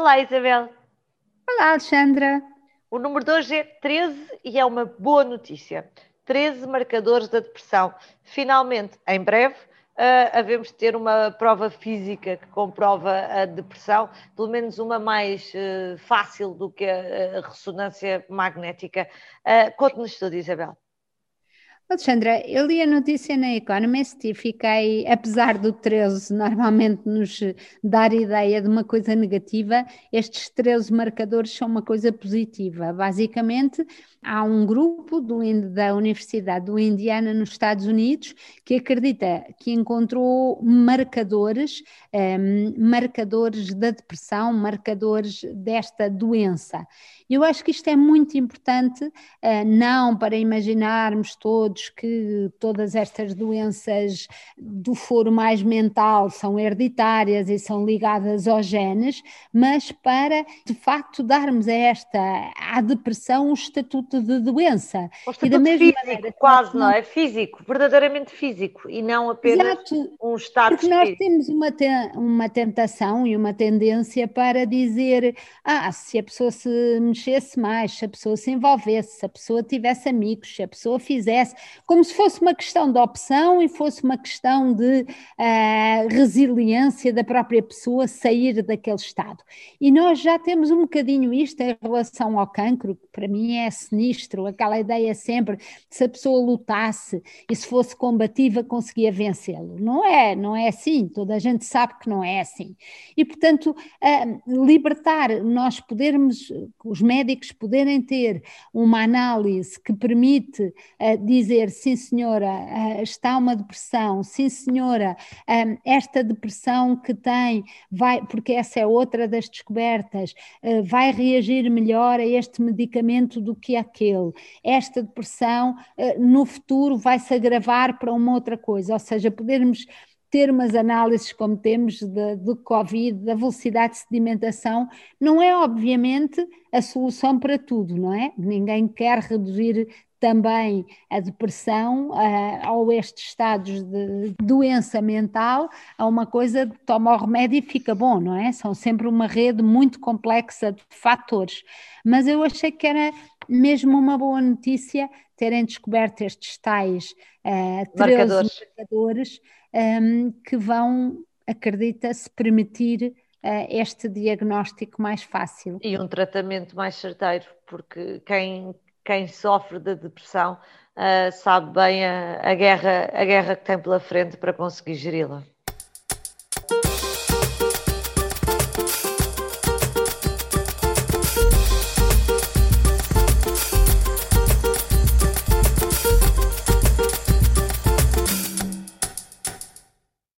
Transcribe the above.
Olá, Isabel. Olá, Alexandra. O número de hoje é 13 e é uma boa notícia. 13 marcadores da depressão. Finalmente, em breve, uh, havemos de ter uma prova física que comprova a depressão, pelo menos uma mais uh, fácil do que a, a ressonância magnética. Uh, Conte-nos tudo, Isabel. Alexandra, eu li a notícia na Economist e fiquei, apesar do 13 normalmente nos dar ideia de uma coisa negativa, estes 13 marcadores são uma coisa positiva. Basicamente, há um grupo do, da Universidade do Indiana, nos Estados Unidos, que acredita que encontrou marcadores, ehm, marcadores da depressão, marcadores desta doença. Eu acho que isto é muito importante, uh, não para imaginarmos todos que todas estas doenças do foro mais mental são hereditárias e são ligadas aos genes, mas para de facto darmos a esta à depressão um estatuto de doença. Um estatuto e da mesma físico, maneira, quase, não é? Físico, verdadeiramente físico e não apenas Exato, um estado Porque nós temos uma, uma tentação e uma tendência para dizer: ah, se a pessoa se mexesse mais, se a pessoa se envolvesse, se a pessoa tivesse amigos, se a pessoa fizesse, como se fosse uma questão de opção e fosse uma questão de uh, resiliência da própria pessoa sair daquele estado. E nós já temos um bocadinho isto em relação ao cancro, que para mim é sinistro, aquela ideia sempre de se a pessoa lutasse e se fosse combativa conseguia vencê-lo. Não é, não é assim, toda a gente sabe que não é assim. E portanto, uh, libertar, nós podermos, os médicos poderem ter uma análise que permite uh, dizer, sim senhora, uh, está uma depressão, sim senhora, eh, esta depressão que tem, vai, porque essa é outra das descobertas, uh, vai reagir melhor a este medicamento do que aquele. Esta depressão no futuro vai se agravar para uma outra coisa, ou seja, podermos ter umas análises como temos do Covid, da velocidade de sedimentação, não é obviamente a solução para tudo, não é? Ninguém quer reduzir também a depressão uh, ou estes estados de doença mental a uma coisa de toma o remédio e fica bom, não é? São sempre uma rede muito complexa de fatores. Mas eu achei que era mesmo uma boa notícia terem descoberto estes tais uh, marcadores, marcadores um, que vão, acredita-se, permitir uh, este diagnóstico mais fácil. E um tratamento mais certeiro, porque quem, quem sofre de depressão uh, sabe bem a, a, guerra, a guerra que tem pela frente para conseguir geri-la.